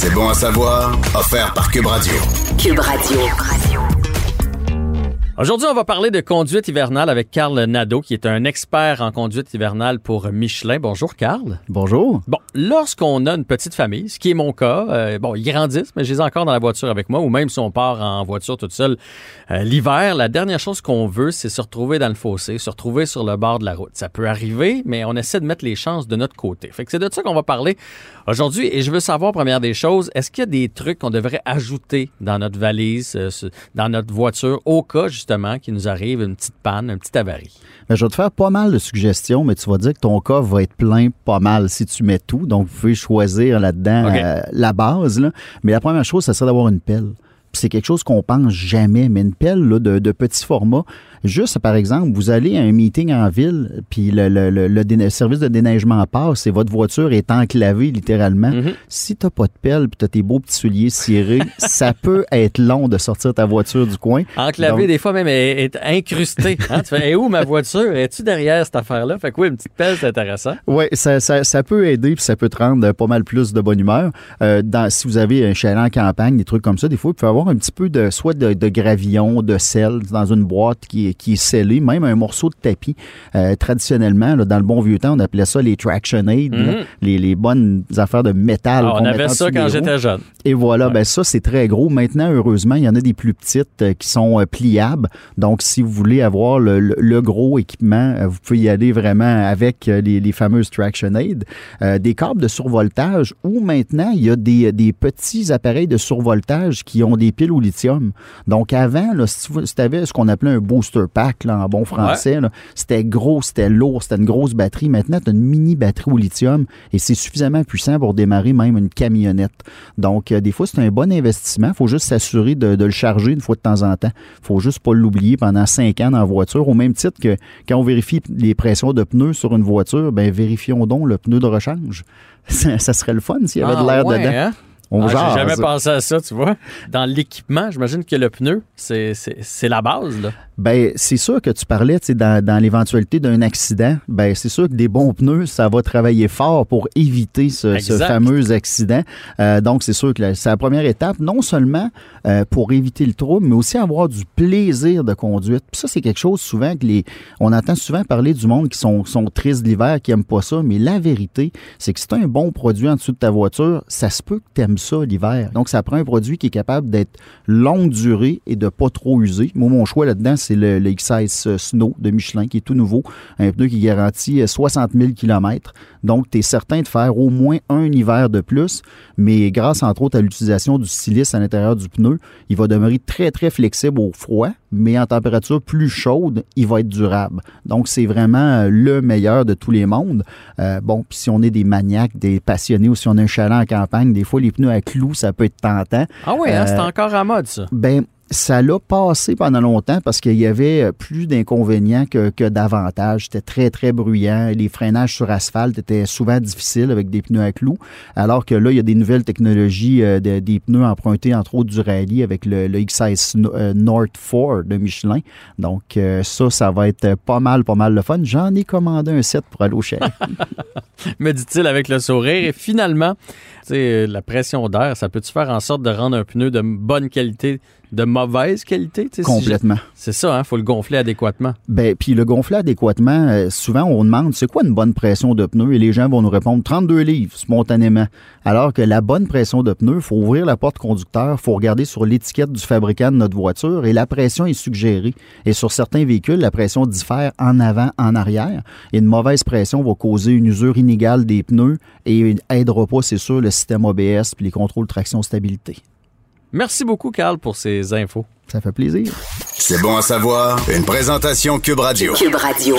C'est bon à savoir, offert par Cube Radio. Cube Radio. Aujourd'hui, on va parler de conduite hivernale avec Carl Nadeau, qui est un expert en conduite hivernale pour Michelin. Bonjour, Carl. Bonjour. Bon, lorsqu'on a une petite famille, ce qui est mon cas, euh, bon, ils grandissent, mais je les ai encore dans la voiture avec moi, ou même si on part en voiture toute seule euh, l'hiver, la dernière chose qu'on veut, c'est se retrouver dans le fossé, se retrouver sur le bord de la route. Ça peut arriver, mais on essaie de mettre les chances de notre côté. Fait que c'est de ça qu'on va parler aujourd'hui. Et je veux savoir, première des choses, est-ce qu'il y a des trucs qu'on devrait ajouter dans notre valise, euh, dans notre voiture, au cas, justement, qu'il nous arrive une petite panne, une petite avarie? Ben, je vais te faire pas mal de suggestions, mais tu vas dire que ton cas va être plein pas mal si tu mets tout. Donc, vous pouvez choisir là-dedans euh, la base. là. Mais la première chose, ça serait d'avoir une pelle. C'est quelque chose qu'on pense jamais, mais une pelle là, de, de petit format. Juste, par exemple, vous allez à un meeting en ville, puis le, le- le- le déne- service de déneigement passe et votre voiture est enclavée littéralement. Mhm. Si t'as pas de pelle puis t'as tes beaux petits souliers cirés, ça peut être long de sortir ta voiture du coin. Enclavé, Donc- des fois même, est, est incrusté. Hein? tu fais, où ma voiture? Es-tu derrière cette affaire-là? Fait que oui, une petite pelle, c'est intéressant. Oui, ça, ça, ça peut aider puis ça peut te rendre pas mal plus de bonne humeur. Euh, dans, si vous avez un chalet en campagne, des trucs comme ça, des fois, vous pouvez avoir un petit peu de soit de, de gravillon, de sel dans une boîte qui, est- qui est scellée, même un morceau de tapis. Euh, traditionnellement, là, dans le bon vieux temps, on appelait ça les traction aid, là, les, les bonnes affaires de métal. Ah, on avait ça quand j'étais jeune. Et voilà, ben ça, c'est très gros. Maintenant, heureusement, il y en a des plus petites euh, qui sont euh, pliables. Donc, si vous voulez avoir le, le- le gros équipement, vous pouvez y aller vraiment avec les, les fameuses Traction Aid. Des câbles de survoltage ou maintenant, il y a des, des petits appareils de survoltage qui ont des piles au lithium. Donc, avant, là, si tu avais ce qu'on appelait un booster pack, là, en bon français, c'était gros, c'était lourd, c'était une grosse batterie. Maintenant, tu as une mini batterie au lithium et c'est suffisamment puissant pour démarrer même une camionnette. Donc, euh, des fois, c'est un bon investissement. Il faut juste s'assurer de, de le charger une fois de temps en temps. Il faut juste pas l'oublier pendant cinq ans dans la voiture. Au même titre que quand on vérifie les pressions de pneus sur une voiture, ben vérifions donc le pneu de rechange. Ça, ça serait le fun s'il y avait de l'air Ah, ouais, dedans. hein? On Ah. J'ai jamais pensé à ça, tu vois. Dans l'équipement, j'imagine que le pneu, c'est- la base. Là. Ben, c'est sûr que tu parlais, tu sais, dans, dans l'éventualité d'un accident, ben, c'est sûr que des bons pneus, ça va travailler fort pour éviter ce, fameux accident. Euh, donc, c'est sûr que c'est la première étape, non seulement euh, pour éviter le trouble, mais aussi avoir du plaisir de conduite. Puis ça, c'est quelque chose souvent que les, on entend souvent parler du monde qui sont, sont tristes l'hiver, qui aiment pas ça, mais la vérité, c'est que c'est un bon produit en dessous de ta voiture, ça se peut que tu aimes ça l'hiver. Donc, ça prend un produit qui est capable d'être longue durée et de pas trop user. Moi, mon choix là-dedans, c'est le, le X16 Snow de Michelin, qui est tout nouveau. Un pneu qui garantit euh, 60 000 km. Donc, tu es certain de faire au moins un hiver de plus, mais grâce, entre autres, à l'utilisation du silice à l'intérieur du pneu, il va demeurer très, très flexible au froid, mais en température plus chaude, il va être durable. Donc, c'est vraiment euh, le meilleur de tous les mondes. Euh, bon, puis si on est des maniaques, des passionnés, ou si on a un chalet en campagne, des fois, les pneus à clous, ça peut être tentant. Ah oui, hein, Euh, c'est encore à mode, ça. Ben, ça l'a passé pendant longtemps parce qu'il y avait euh, plus d'inconvénients que, que d'avantages. C'était très, très bruyant. Les freinages sur asphalte étaient souvent difficiles avec des pneus à clous. Alors que là, il y a des nouvelles technologies, euh, de- des pneus empruntés, entre autres, du rallye avec le, le X16 Sno- euh, North 4 de Michelin. Donc, ça, ça va être pas mal, pas mal le fun. J'en ai commandé un set pour aller au chalet. me dit-il avec le sourire. Et finalement, sais, la pression d'air, ça peut-tu faire en sorte de rendre un pneu de bonne qualité, de mauvaise qualité? si Complètement. C'est ça, hein? Faut le gonfler adéquatement. Ben, puis le gonfler adéquatement, euh, souvent on demande c'est quoi une bonne pression de pneu? Et les gens vont nous répondre 32 livres spontanément. Alors que la bonne pression de pneu, faut ouvrir la porte conducteur, faut regarder sur l'étiquette du fabricant de notre voiture et la pression est suggérée. Et sur certains véhicules, la pression diffère en avant, en arrière. Et une mauvaise pression va causer une usure inégale des pneus et aidera pas, c'est sûr, le système ABS puis les contrôles traction stabilité. Merci beaucoup, Carl, pour ces infos. Ça fait plaisir. C'est bon à savoir, une présentation Cube Radio. Cube Radio.